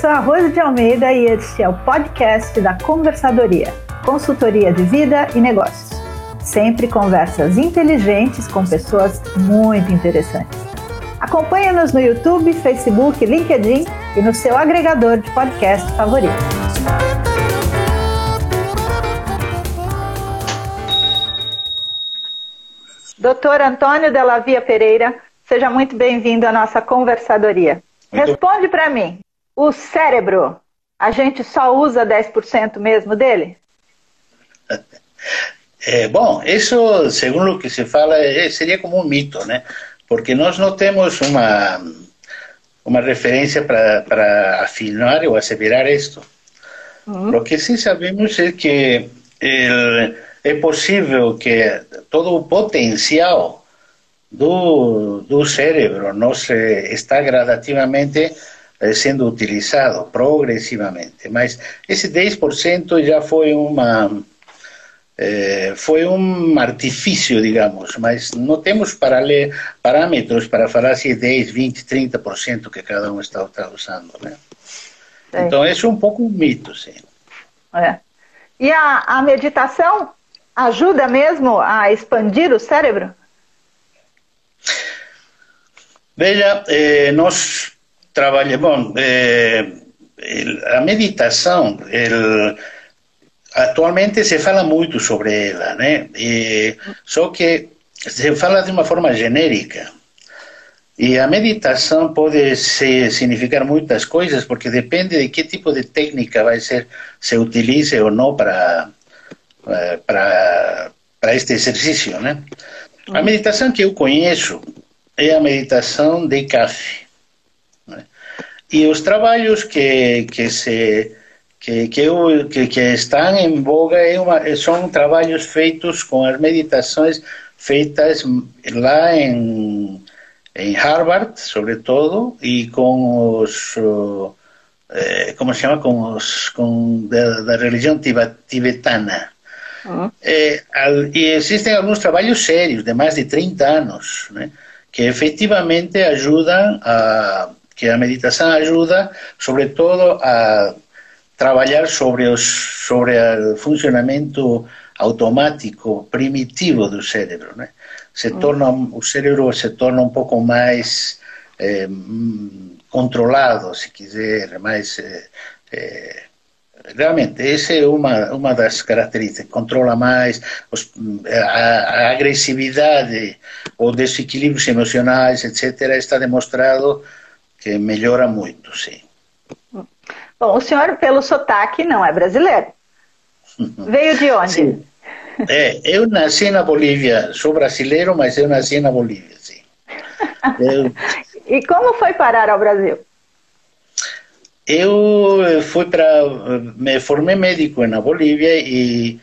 sou a Rose de Almeida e este é o podcast da Conversadoria, consultoria de vida e negócios. Sempre conversas inteligentes com pessoas muito interessantes. Acompanhe-nos no YouTube, Facebook, LinkedIn e no seu agregador de podcast favorito. Doutor Antônio Della Via Pereira, seja muito bem-vindo à nossa conversadoria. Responde para mim, o cérebro, a gente só usa 10% mesmo dele? É, bom, isso, segundo o que se fala, é, seria como um mito, né? Porque nós não temos uma, uma referência para afirmar ou asseverar isto. Uhum. O que sim sabemos é que é possível que todo o potencial do, do cérebro não se, está gradativamente eh, sendo utilizado progressivamente, mas esse 10% já foi uma eh, foi um artifício, digamos, mas não temos parâmetros para falar se é 10, 20, 30% que cada um está, está usando, né? Então, isso é um pouco um mito, sim. É. E a, a meditação ajuda mesmo a expandir o cérebro? Veja, eh, nós trabalhamos, bom, eh, a meditação, el, atualmente se fala muito sobre ela, né? E, só que se fala de uma forma genérica. E a meditação pode se, significar muitas coisas, porque depende de que tipo de técnica vai ser, se utilize ou não para, eh, para, para este exercício, né? A meditação que eu conheço é a meditação de café. E os trabalhos que, que se que, que, que, que estão em voga é uma, são trabalhos feitos com as meditações feitas lá em, em Harvard, sobretudo, e com os, eh, como se chama, com os com da, da religião tibetana. Uhum. Eh, e existem alguns trabalhos sérios, de mais de 30 anos, né, que efetivamente ajudam a que a meditação ajuda, sobretudo, a trabalhar sobre os sobre o funcionamento automático primitivo do cérebro, né? Se mm. torna o cérebro se torna um pouco mais eh, controlado, se quiser, mais eh, eh, realmente essa é uma uma das características controla mais os, a, a, agressividade ou desequilíbrios emocionais etc está demonstrado que melhora muito sim Bom, o senhor, pelo sotaque, não é brasileiro. Veio de onde? Sim. É, eu nasci na Bolívia. Sou brasileiro, mas eu nasci na Bolívia, sim. Eu... e como foi parar ao Brasil? Eu fui para. Me formei médico na Bolívia e,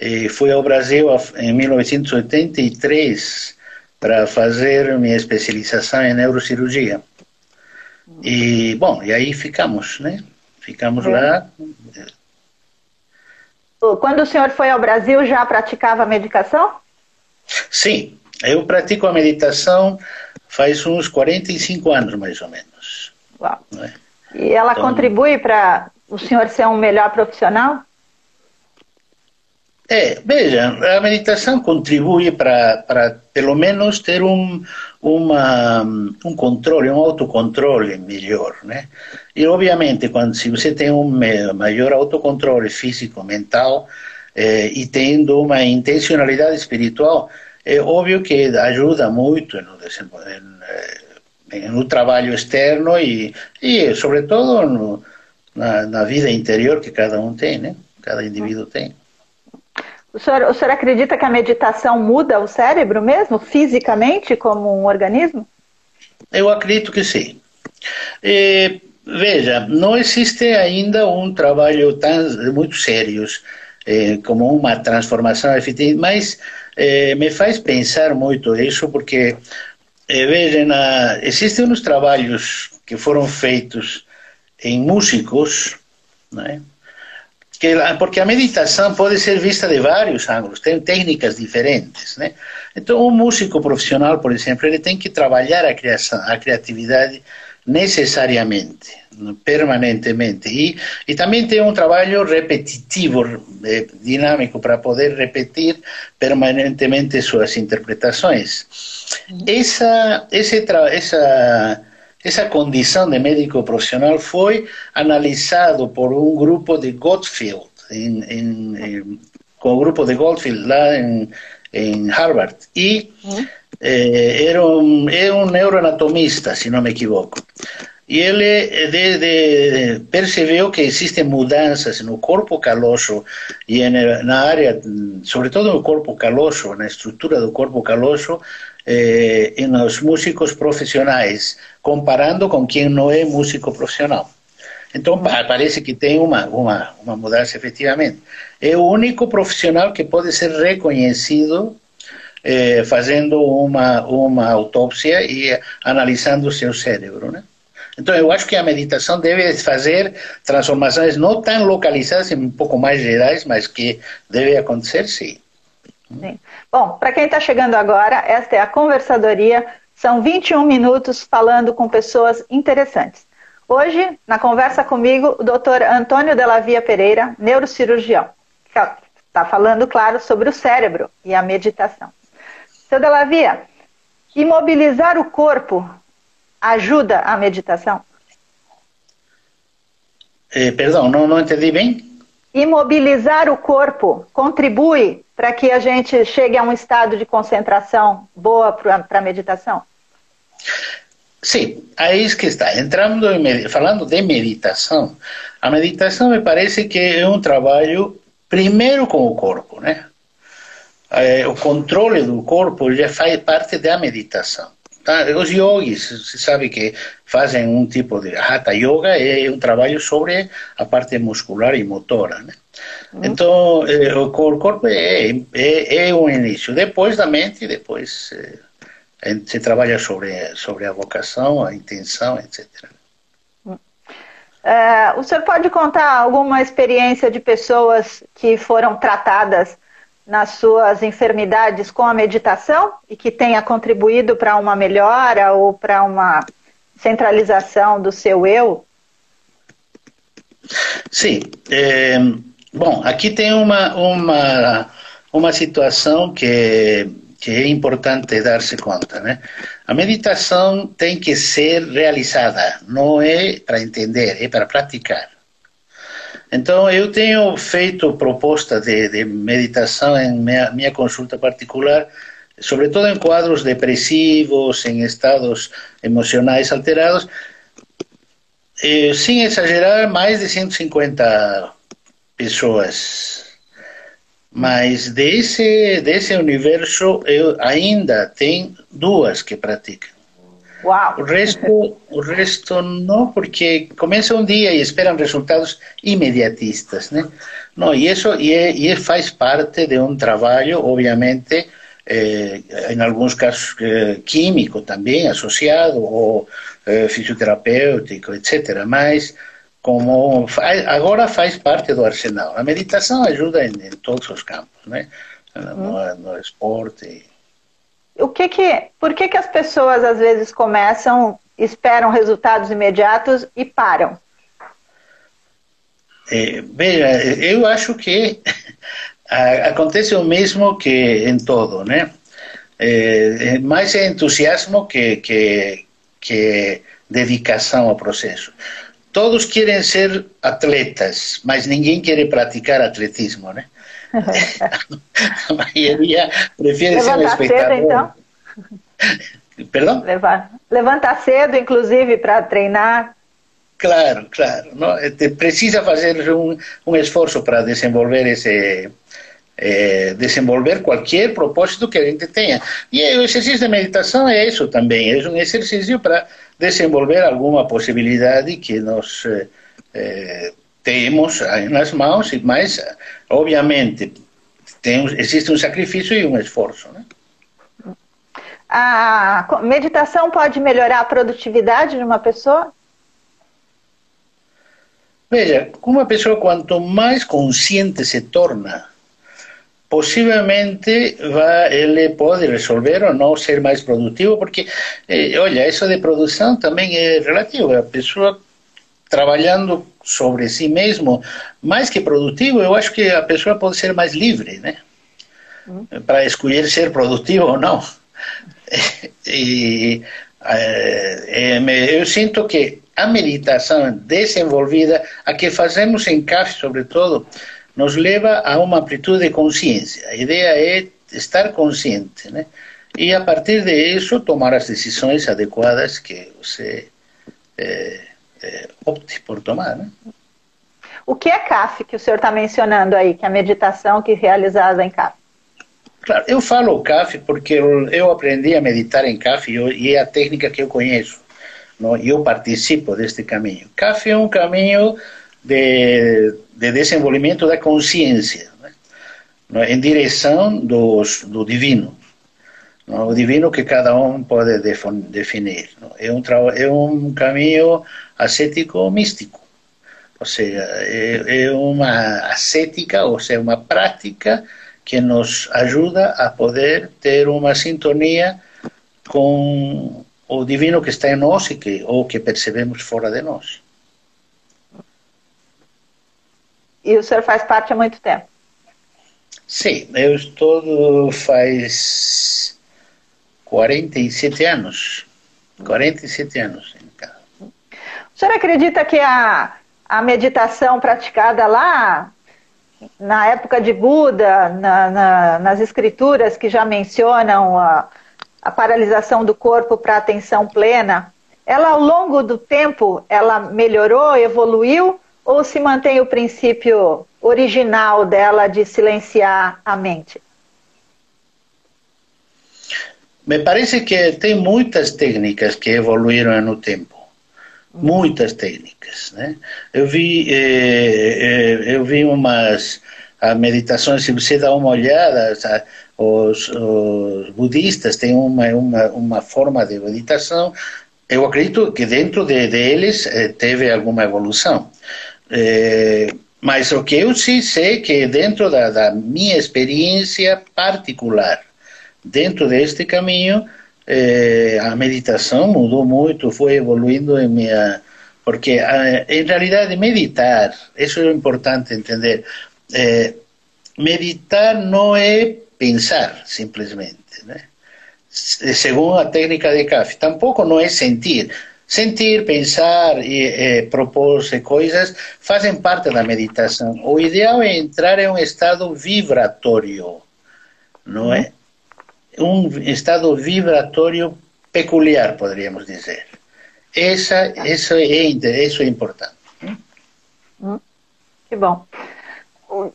e fui ao Brasil em 1983 para fazer minha especialização em neurocirurgia. E, bom, e aí ficamos, né? Ficamos é. lá. Quando o senhor foi ao Brasil, já praticava medicação? Sim, eu pratico a meditação faz uns 45 anos, mais ou menos. Uau. É? E ela então, contribui para o senhor ser um melhor profissional? É, veja, a meditação contribui para, pelo menos ter um, uma, um controle, um autocontrole melhor, né? E obviamente, quando se você tem um maior autocontrole físico, mental eh, e tendo uma intencionalidade espiritual, é óbvio que ajuda muito no, eh, no trabalho externo e, e sobretudo, no, na, na vida interior que cada um tem, né? Cada indivíduo tem. O senhor, o senhor acredita que a meditação muda o cérebro mesmo, fisicamente, como um organismo? Eu acredito que sim. E, veja, não existe ainda um trabalho tão, muito sério eh, como uma transformação efetiva, mas eh, me faz pensar muito isso, porque, eh, veja, na, existem uns trabalhos que foram feitos em músicos, né? Que porque a meditação pode ser vista de vários ângulos, tem técnicas diferentes, né? Então, um músico profissional, por exemplo, ele tem que trabalhar a criação, a criatividade necessariamente, permanentemente. E, e também tem um trabalho repetitivo, eh, dinâmico, para poder repetir permanentemente suas interpretações. Essa, esse, essa, essa condição de médico profissional foi analisado por um grupo de Gottfield, em, em, em, com o grupo de Gottfield lá em, em Harvard. E eh, era um, é um neuroanatomista, se não me equivoco. E ele de, de, percebeu que existem mudanças no corpo caloso e na área, sobretudo no corpo caloso, na estrutura do corpo caloso, eh, nos músicos profissionais, comparando com quem não é músico profissional. Então, parece que tem uma, uma, uma mudança efetivamente. É o único profissional que pode ser reconhecido eh, fazendo uma, uma autópsia e analisando o seu cérebro? Então, eu acho que a meditação deve fazer transformações não tão localizadas, um pouco mais gerais, mas que deve acontecer, sim. Sim. Bom, para quem está chegando agora, esta é a conversadoria. São 21 minutos falando com pessoas interessantes. Hoje, na conversa comigo, o doutor Antônio Delavia Pereira, neurocirurgião. Está falando, claro, sobre o cérebro e a meditação. Seu Delavia, imobilizar o corpo ajuda a meditação? Eh, perdão, não, não entendi bem. Imobilizar o corpo contribui para que a gente chegue a um estado de concentração boa para a meditação? Sim, aí que está. Entrando em, falando de meditação, a meditação me parece que é um trabalho primeiro com o corpo, né? É, o controle do corpo já faz parte da meditação. Tá? Os yogis, você sabe que fazem um tipo de hatha yoga, é um trabalho sobre a parte muscular e motora, né? Uhum. Então, o corpo é, é, é um início. Depois da mente, depois é, se trabalha sobre, sobre a vocação, a intenção, etc. É, o senhor pode contar alguma experiência de pessoas que foram tratadas nas suas enfermidades com a meditação e que tenha contribuído para uma melhora ou para uma centralização do seu eu? Sim. É, bom, aqui tem uma, uma, uma situação que, que é importante dar-se conta. Né? A meditação tem que ser realizada, não é para entender, é para praticar. Então, eu tenho feito proposta de, de meditação em minha, minha consulta particular, sobretudo em quadros depressivos, em estados emocionais alterados, sem exagerar, mais de 150 pessoas. Mas desse, desse universo, eu ainda tenho duas que praticam. Uau. O resto, o resto não, porque começa um dia e esperam resultados imediatistas, né? Não, e isso e, é, e faz parte de um trabalho, obviamente, eh, em alguns casos eh, químico também associado ou eh, fisioterapêutico, etc. Mas como agora faz parte do arsenal. A meditação ajuda em, em todos os campos, né? No, no esporte o que que, por que, que as pessoas às vezes começam, esperam resultados imediatos e param? É, veja, eu acho que acontece o mesmo que em todo, né? É, é, mais é entusiasmo que, que, que dedicação ao processo. Todos querem ser atletas, mas ninguém quer praticar atletismo, né? a maioria prefere ser um espectador. Cedo, então? Perdão? Levar, levantar cedo, inclusive, para treinar. Claro, claro. Não? Precisa fazer um, um esforço para desenvolver esse, eh, desenvolver qualquer propósito que a gente tenha. E o exercício de meditação é isso também, é um exercício para desenvolver alguma possibilidade que nós eh, temos nas mãos, mas, obviamente, tem, existe um sacrifício e um esforço. Né? A meditação pode melhorar a produtividade de uma pessoa? Veja, uma pessoa, quanto mais consciente se torna possivelmente vai, ele pode resolver ou não ser mais produtivo, porque, eh, olha, isso de produção também é relativo. A pessoa trabalhando sobre si mesmo, mais que produtivo, eu acho que a pessoa pode ser mais livre, né? Uhum. Para escolher ser produtivo ou não. E é, é, eu sinto que a meditação desenvolvida, a que fazemos em CAF, sobretudo, nos leva a uma amplitude de consciência. A ideia é estar consciente, né? E a partir de isso tomar as decisões adequadas que você é, é, opte por tomar, né? O que é CAF que o senhor está mencionando aí, que é a meditação que é realizada em CAF? Claro, eu falo CAF porque eu aprendi a meditar em CAF e é a técnica que eu conheço. Não? Eu participo deste caminho. CAF é um caminho de, de desenvolvimento da consciência, né? em direção dos, do divino. Não? O divino que cada um pode definir. Não? É, um, é um caminho ascético místico. Ou seja, é, é uma ascética, ou seja, uma prática que nos ajuda a poder ter uma sintonia com o divino que está em nós e que, ou que percebemos fora de nós. E o senhor faz parte há muito tempo? Sim, eu estou faz 47 anos. 47 anos. O senhor acredita que a, a meditação praticada lá na época de Buda, na, na, nas escrituras que já mencionam a, a paralisação do corpo para atenção plena, ela ao longo do tempo ela melhorou, evoluiu ou se mantém o princípio original dela de silenciar a mente? Me parece que tem muitas técnicas que evoluíram no tempo muitas técnicas, né? Eu vi, eh, eh, eu vi umas meditações, se você dá uma olhada, os, os, budistas têm uma, uma, uma forma de meditação, eu acredito que dentro de, deles eh, teve alguma evolução. Eh, mas o que eu sim sei que dentro da, da minha experiência particular, dentro deste caminho, eh, a meditação mudou muito, foi evoluindo em minha. Porque, em realidade, meditar, isso é importante entender. Eh, meditar não é pensar, simplesmente. Né? Segundo a técnica de CAF, tampouco não é sentir. Sentir, pensar e eh, propor coisas fazem parte da meditação. O ideal é entrar em um estado vibratório, não é? Um estado vibratório peculiar, poderíamos dizer. Essa, isso, é, isso é importante. Hum, que bom.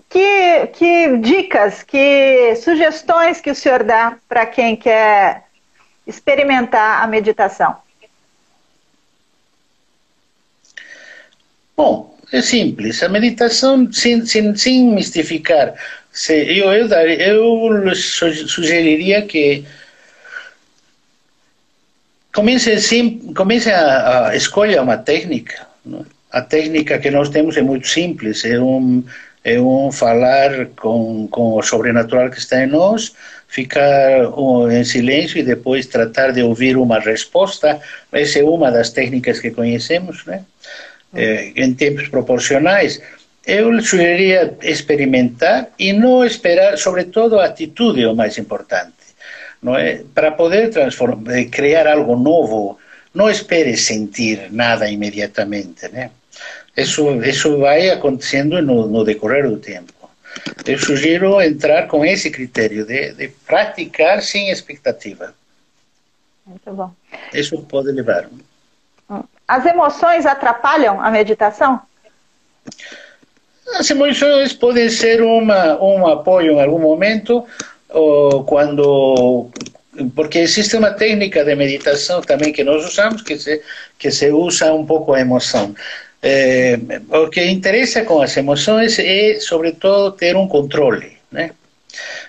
Que, que dicas, que sugestões que o senhor dá para quem quer experimentar a meditação? Bom, é simples. A meditação, sem, sem, sem mistificar Sí, eu, eu, eu sugeriria que comece, sim, comece a, a escolha uma técnica. Não? A técnica que nós temos é muito simples, é um, é um falar com, com o sobrenatural que está em nós, ficar em silêncio e depois tratar de ouvir uma resposta. Essa é uma das técnicas que conhecemos, né? É, em tempos proporcionais eu sugeriria experimentar e não esperar, sobretudo a atitude é o mais importante. Não é? Para poder transformar, eh, criar algo novo, não espere sentir nada imediatamente. Né? Isso, isso vai acontecendo no, no decorrer do tempo. Eu sugiro entrar com esse critério de, de praticar sem expectativa. Muito bom. Isso pode levar. As emoções atrapalham a meditação? As emoções podem ser uma, um apoio em algum momento, ou quando porque existe uma técnica de meditação também que nós usamos que se que se usa um pouco a emoção. É, o que interessa com as emoções é, sobretudo, ter um controle, né?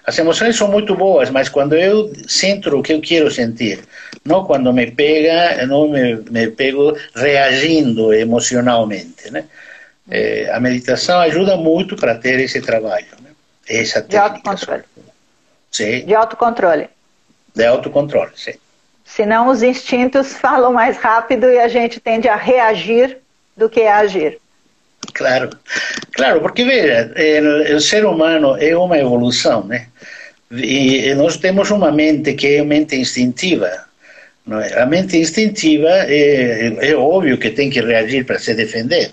As emoções são muito boas, mas quando eu sinto o que eu quero sentir, não quando me pega, não me, me pego reagindo emocionalmente, né? É, a meditação ajuda muito para ter esse trabalho. Né? essa técnica. De autocontrole. Sim. De autocontrole. De autocontrole, sim. Senão os instintos falam mais rápido e a gente tende a reagir do que a agir. Claro, claro, porque veja, o, o ser humano é uma evolução, né? E nós temos uma mente que é mente instintiva. Não é? A mente instintiva é, é óbvio que tem que reagir para se defender.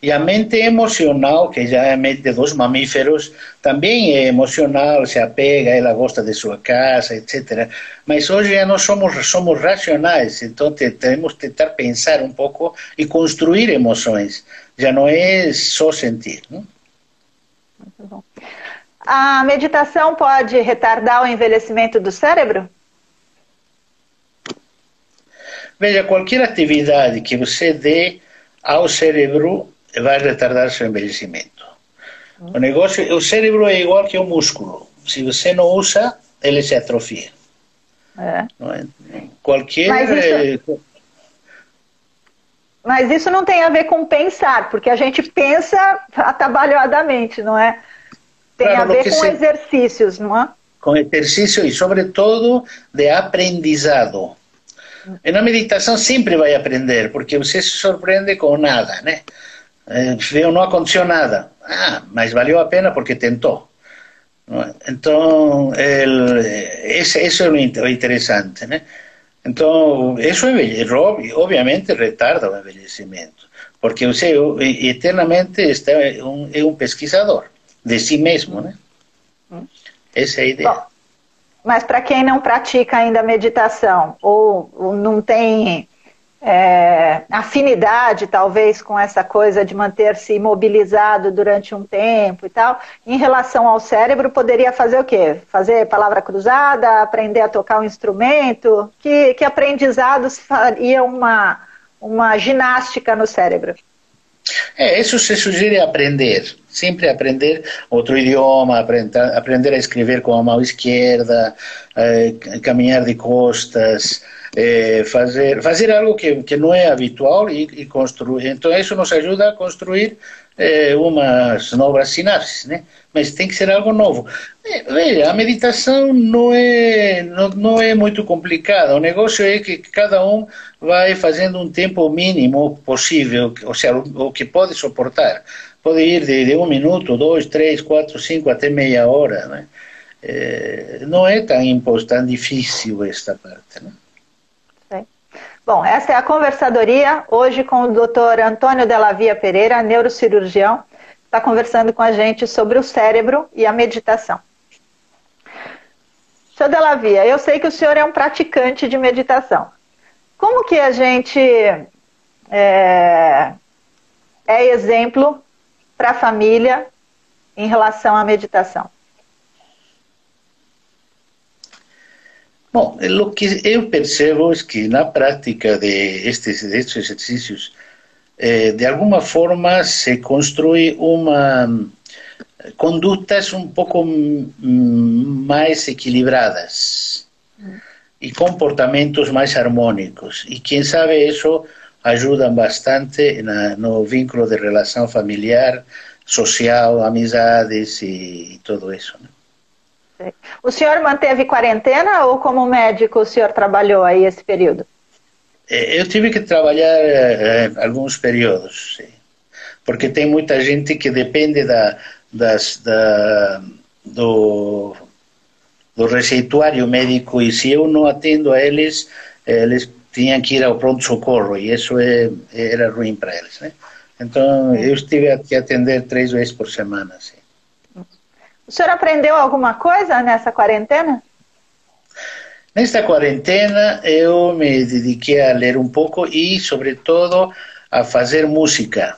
E a mente emocional, que já é a mente dos mamíferos, também é emocional, se apega, ela gosta de sua casa, etc. Mas hoje já nós somos, somos racionais, então temos que tentar pensar um pouco e construir emoções. Já não é só sentir. Não? Muito bom. A meditação pode retardar o envelhecimento do cérebro? Veja, qualquer atividade que você dê ao cérebro vai retardar seu envelhecimento. O negócio, o cérebro é igual que o músculo. Se você não usa, ele se atrofia. É. É? Qualquer. Mas isso, mas isso não tem a ver com pensar, porque a gente pensa atabalhadamente, não é? Tem claro, a ver com se... exercícios, não é? Com exercício e, sobretudo, de aprendizado. E na meditação sempre vai aprender, porque você se surpreende com nada, né? Viu, não aconteceu nada. Ah, mas valeu a pena porque tentou. Então, el, esse, é o interessante, né? Então, isso obviamente retarda o envelhecimento, porque você eternamente está um, é um pesquisador de si mesmo, né? Essa é a ideia. Bom, mas para quem não pratica ainda meditação ou não tem é, afinidade, talvez, com essa coisa de manter-se imobilizado durante um tempo e tal, em relação ao cérebro, poderia fazer o quê? Fazer palavra cruzada, aprender a tocar um instrumento? Que, que aprendizados faria uma, uma ginástica no cérebro? É, isso se sugere aprender, sempre aprender outro idioma, aprender, a escrever com a mão esquerda, eh, caminhar de costas, eh, fazer, fazer algo que, que não é habitual e, e, construir. Então, isso nos ajuda a construir eh, umas novas sinapses, né? Mas tem que ser algo novo. Veja, a meditação não é, não, não é muito complicada. O negócio é que cada um vai fazendo um tempo mínimo possível, ou seja, o, que pode suportar. Pode ir de, de um minuto, dois, três, quatro, cinco, até meia hora, né? É, não é tão, tão difícil esta parte, né? Bom, essa é a conversadoria, hoje com o Dr. Antônio Della Via Pereira, neurocirurgião, está conversando com a gente sobre o cérebro e a meditação. Senhor Della Via, eu sei que o senhor é um praticante de meditação. Como que a gente é, é exemplo para a família em relação à meditação? Bom, o que eu percebo é que na prática de estes, destes exercícios, eh, de alguma forma se construi uma condutas um pouco mais equilibradas e comportamentos mais harmônicos. E quem sabe isso ajuda bastante na, no vínculo de relação familiar, social, amizades e, e tudo isso. Né? O senhor manteve quarentena ou como médico o senhor trabalhou aí esse período? É, eu tive que trabalhar é, alguns períodos, sim. porque tem muita gente que depende da, das, da, do, do receituário médico e se eu não atendo a eles, eles tinham que ir ao pronto-socorro e isso é, era ruim para eles. Né? Então eu estive que atender três vezes por semana. Sim. O senhor aprendeu alguma coisa nessa quarentena? Nesta quarentena eu me dediquei a ler um pouco e, sobretudo, a fazer música.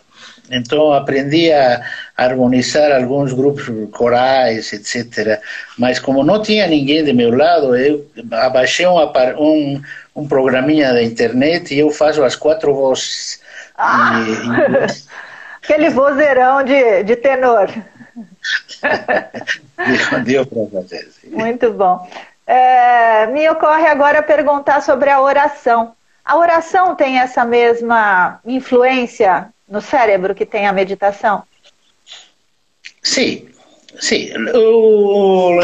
Então aprendi a harmonizar alguns grupos corais, etc. Mas como não tinha ninguém de meu lado, eu abaixei um, um, um programinha da internet e eu faço as quatro vozes. Ah, e, Aquele vozeirão de, de tenor. deu, para fazer. Sim. Muito bom. É, me ocorre agora perguntar sobre a oração. A oração tem essa mesma influência no cérebro que tem a meditação? Sim. Sim, o,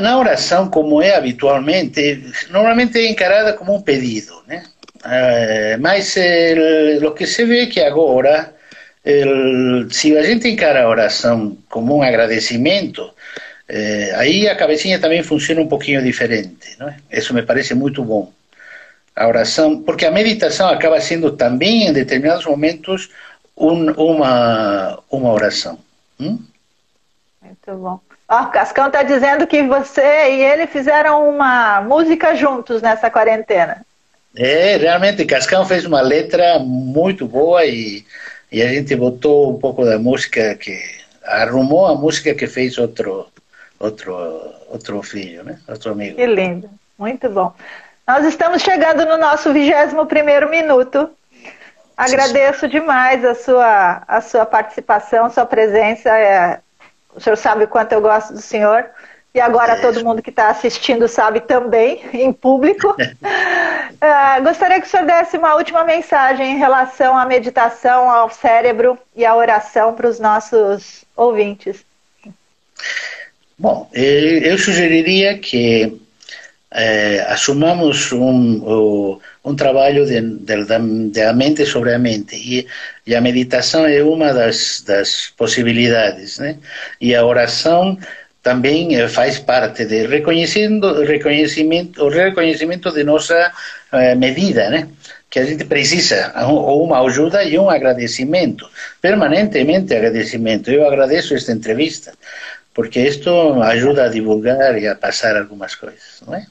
na, oração, como é habitualmente, normalmente é encarada como um pedido, né? Eh, mas o que se vê que agora, el, se a gente encara a oração como um agradecimento, eh, aí a cabecinha também funciona um pouquinho diferente, não é? Isso me parece muito bom. A oração, porque a meditação acaba sendo também, em determinados momentos, um, uma, uma oração. Hum? Muito bom. Ó, Cascão está dizendo que você e ele fizeram uma música juntos nessa quarentena. É, realmente, Cascão fez uma letra muito boa e, e a gente botou um pouco da música que arrumou a música que fez outro outro outro filho, né? Outro amigo. Que lindo, muito bom. Nós estamos chegando no nosso 21 primeiro minuto. Agradeço demais a sua a sua participação, sua presença. É, o senhor sabe o quanto eu gosto do senhor. E agora é. todo mundo que está assistindo sabe também, em público. uh, gostaria que o senhor desse uma última mensagem em relação à meditação, ao cérebro e à oração para os nossos ouvintes. Bom, eu sugeriria que eh, assumamos um, um trabalho de, de, de, mente sobre a mente e, e a meditação é uma das, das possibilidades, né? E a oração também eh, faz parte de reconhecendo reconhecimento o reconhecimento de nossa eh, medida, né? Que a gente precisa ou uma ajuda e um agradecimento permanentemente agradecimento. Eu agradeço esta entrevista porque isto ajuda a divulgar e a passar algumas coisas, não é?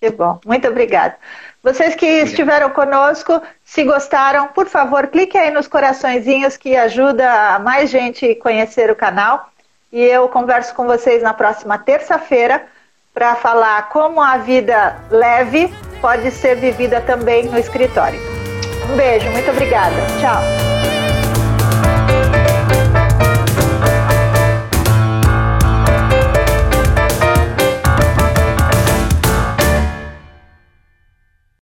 Que bom, muito obrigada. Vocês que Obrigado. estiveram conosco, se gostaram, por favor, clique aí nos coraçõezinhos que ajuda mais gente conhecer o canal. E eu converso com vocês na próxima terça-feira para falar como a vida leve pode ser vivida também no escritório. Um beijo, muito obrigada. Tchau.